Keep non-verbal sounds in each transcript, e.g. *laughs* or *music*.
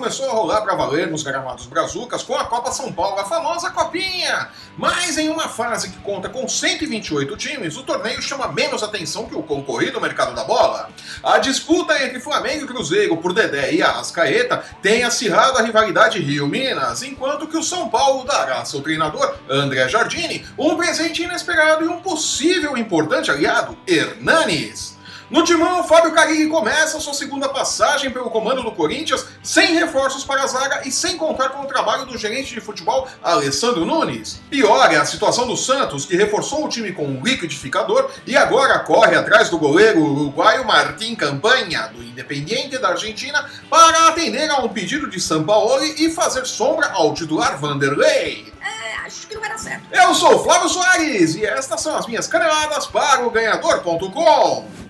começou a rolar para valer nos gramados brazucas com a Copa São Paulo, a famosa Copinha. Mas em uma fase que conta com 128 times, o torneio chama menos atenção que o concorrido mercado da bola. A disputa entre Flamengo e Cruzeiro por Dedé e Arrascaeta tem acirrado a rivalidade Rio-Minas, enquanto que o São Paulo dará seu treinador, André Jardini, um presente inesperado e um possível importante aliado, Hernanes. No timão, Fábio Carilli começa sua segunda passagem pelo comando do Corinthians, sem reforços para a zaga e sem contar com o trabalho do gerente de futebol Alessandro Nunes. Pior é a situação do Santos, que reforçou o time com um liquidificador e agora corre atrás do goleiro uruguaio Martim Campanha, do Independiente da Argentina, para atender a um pedido de Sampaoli e fazer sombra ao titular Vanderlei. É, acho que não vai dar certo. Eu sou Flávio Soares e estas são as minhas caneladas para o Ganhador.com.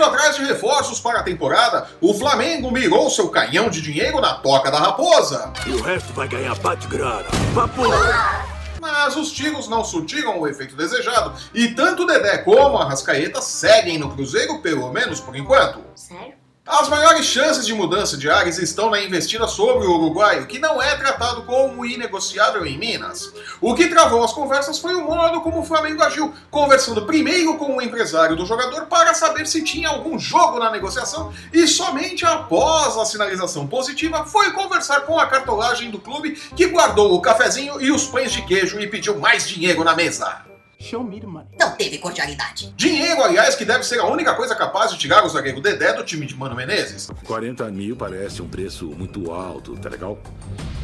correndo atrás de reforços para a temporada, o Flamengo mirou seu canhão de dinheiro na toca da raposa. E o resto vai ganhar bate-grana. Papo! Mas os tiros não surtiram o efeito desejado e tanto Dedé como a Rascaeta seguem no Cruzeiro, pelo menos por enquanto. Sério? As maiores chances de mudança de ares estão na investida sobre o uruguaio, que não é tratado como inegociável em Minas. O que travou as conversas foi o modo como o Flamengo agiu, conversando primeiro com o empresário do jogador para saber se tinha algum jogo na negociação e somente após a sinalização positiva foi conversar com a cartolagem do clube que guardou o cafezinho e os pães de queijo e pediu mais dinheiro na mesa. Show me the money. Não teve cordialidade. Dinheiro, aliás, que deve ser a única coisa capaz de tirar o zagueiro Dedé do time de Mano Menezes. 40 mil parece um preço muito alto, tá legal?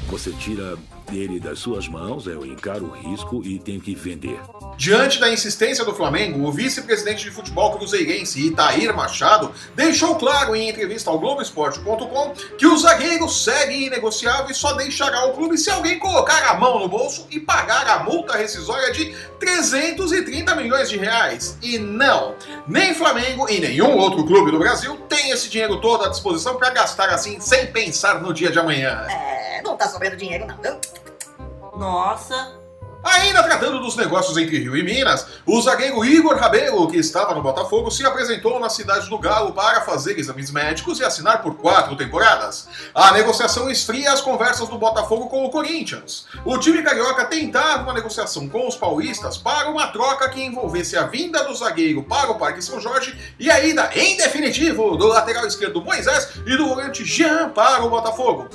Você tira ele das suas mãos, eu encaro o risco e tenho que vender. Diante da insistência do Flamengo, o vice-presidente de futebol cruzeirense Itair Machado deixou claro em entrevista ao Globoesporte.com que o zagueiro segue inegociável e só deixará o clube se alguém colocar a mão no bolso e pagar a multa rescisória de 330 milhões de reais. E não, nem Flamengo e nenhum outro clube do Brasil tem esse dinheiro todo à disposição para gastar assim sem pensar no dia de amanhã. É, não tá sobrando dinheiro não, viu? Nossa, Ainda tratando dos negócios entre Rio e Minas, o zagueiro Igor Rabelo, que estava no Botafogo, se apresentou na cidade do Galo para fazer exames médicos e assinar por quatro temporadas. A negociação esfria as conversas do Botafogo com o Corinthians. O time carioca tentava uma negociação com os paulistas para uma troca que envolvesse a vinda do zagueiro para o Parque São Jorge e a ida, em definitivo, do lateral esquerdo Moisés e do volante Jean para o Botafogo.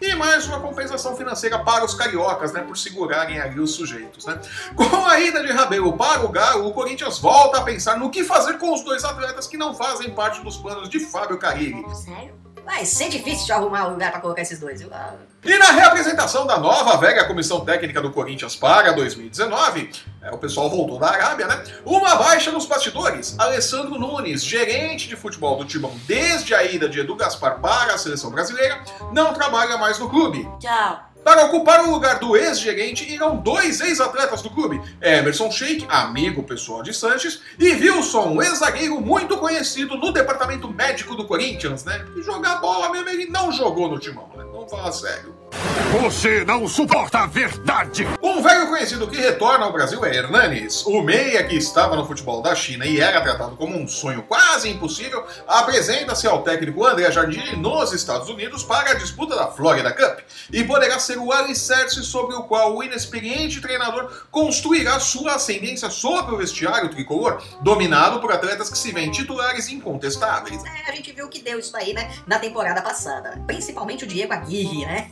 E mais uma compensação financeira para os cariocas, né? Por segurarem ali os sujeitos, né? Com a ida de Rabelo para o Galo, o Corinthians volta a pensar no que fazer com os dois atletas que não fazem parte dos planos de Fábio Carilli. Sério? Vai ser difícil de arrumar um lugar pra colocar esses dois? Ah, E na reapresentação da nova velha comissão técnica do Corinthians para 2019, é, o pessoal voltou da Arábia, né? Uma baixa nos bastidores. Alessandro Nunes, gerente de futebol do Timão desde a ida de Edu Gaspar para a seleção brasileira, não trabalha mais no clube. tchau. Para ocupar o lugar do ex-gerente irão dois ex-atletas do clube: Emerson Sheik, amigo pessoal de Sanches, e Wilson, ex-zagueiro muito conhecido no departamento médico do Corinthians, né? E jogar bola mesmo ele não jogou no timão, falar sério. Você não suporta a verdade! Um velho conhecido que retorna ao Brasil é Hernanes. O meia que estava no futebol da China e era tratado como um sonho quase impossível, apresenta-se ao técnico André Jardine nos Estados Unidos para a disputa da Florida Cup e poderá ser o alicerce sobre o qual o inexperiente treinador construirá sua ascendência sobre o vestiário tricolor, dominado por atletas que se veem titulares incontestáveis. É, a gente viu que deu isso aí, né? Na temporada passada. Principalmente o Diego Aguirre, né?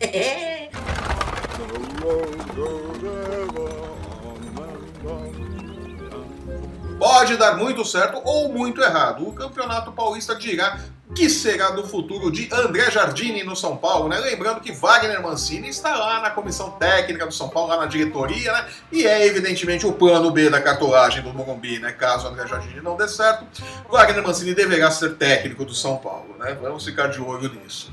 Pode dar muito certo ou muito errado. O Campeonato Paulista dirá que será do futuro de André Jardine no São Paulo, né? Lembrando que Wagner Mancini está lá na comissão técnica do São Paulo, lá na diretoria, né? E é evidentemente o plano B da cartolagem do Morumbi, né? Caso André Jardine não dê certo, Wagner Mancini deverá ser técnico do São Paulo, né? Vamos ficar de olho nisso.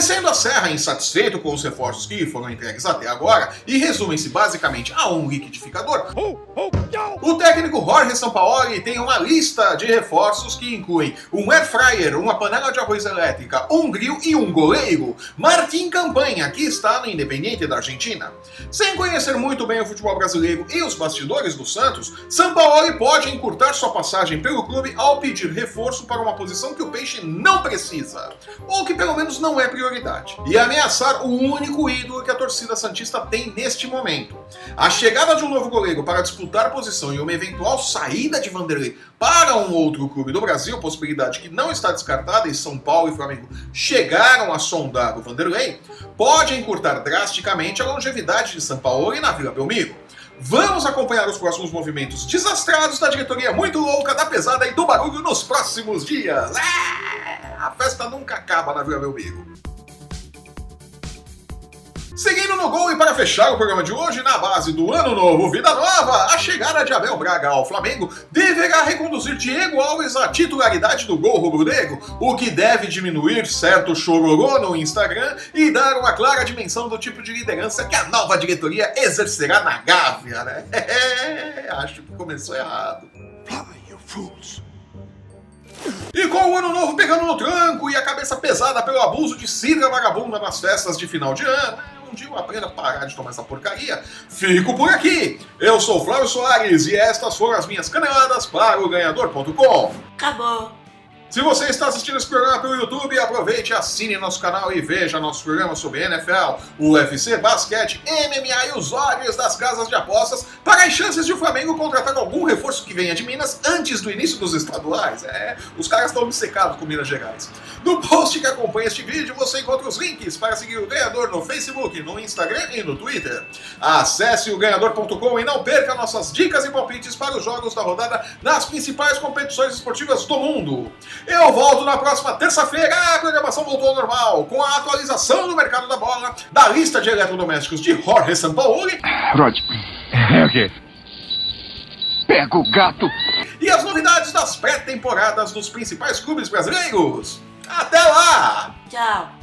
Descendo a serra, insatisfeito com os reforços que foram entregues até agora, e resumem-se basicamente a um liquidificador, o técnico Jorge Sampaoli tem uma lista de reforços que incluem um air fryer, uma panela de arroz elétrica, um grill e um goleiro, Martim Campanha, que está no Independiente da Argentina. Sem conhecer muito bem o futebol brasileiro e os bastidores do Santos, Sampaoli pode encurtar sua passagem pelo clube ao pedir reforço para uma posição que o Peixe não precisa, ou que pelo menos não é prioridade, e ameaçar o único ídolo que a torcida Santista tem neste momento. A chegada de um novo goleiro para disputar a posição e uma eventual saída de Vanderlei para um outro clube do Brasil, possibilidade que não está descartada e São Paulo e Flamengo chegaram a sondar o Vanderlei, pode encurtar drasticamente a longevidade de São Paulo e na Vila Belmiro. Vamos acompanhar os próximos movimentos desastrados da diretoria muito louca da pesada e do barulho nos próximos dias. É, a festa nunca acaba na Vila Belmiro. Seguindo no gol e para fechar o programa de hoje, na base do Ano Novo Vida Nova, a chegada de Abel Braga ao Flamengo deverá reconduzir Diego Alves à titularidade do gol rubro-negro, o que deve diminuir certo chororô no Instagram e dar uma clara dimensão do tipo de liderança que a nova diretoria exercerá na Gávea, né? *laughs* Acho que começou errado. E com o ano novo pegando no tranco e a cabeça pesada pelo abuso de cidra vagabunda nas festas de final de ano, um dia eu aprendo a parar de tomar essa porcaria, fico por aqui. Eu sou Flávio Soares e estas foram as minhas caneladas para o ganhador.com. Acabou. Se você está assistindo esse programa pelo YouTube, aproveite, assine nosso canal e veja nossos programas sobre NFL, UFC, basquete, MMA e os odds das casas de apostas para as chances de o Flamengo contratar algum reforço que venha de Minas antes do início dos estaduais. É, os caras estão obcecados com Minas Gerais. No post que acompanha este vídeo, você encontra os links para seguir o ganhador no Facebook, no Instagram e no Twitter. Acesse o ganhador.com e não perca nossas dicas e palpites para os jogos da rodada nas principais competições esportivas do mundo. Eu volto na próxima terça-feira. A programação voltou ao normal, com a atualização do mercado da bola, da lista de eletrodomésticos de Jorge Sampaoli. Rod, é o quê? Pega o gato! E as novidades das pré-temporadas dos principais clubes brasileiros. Até lá! Tchau.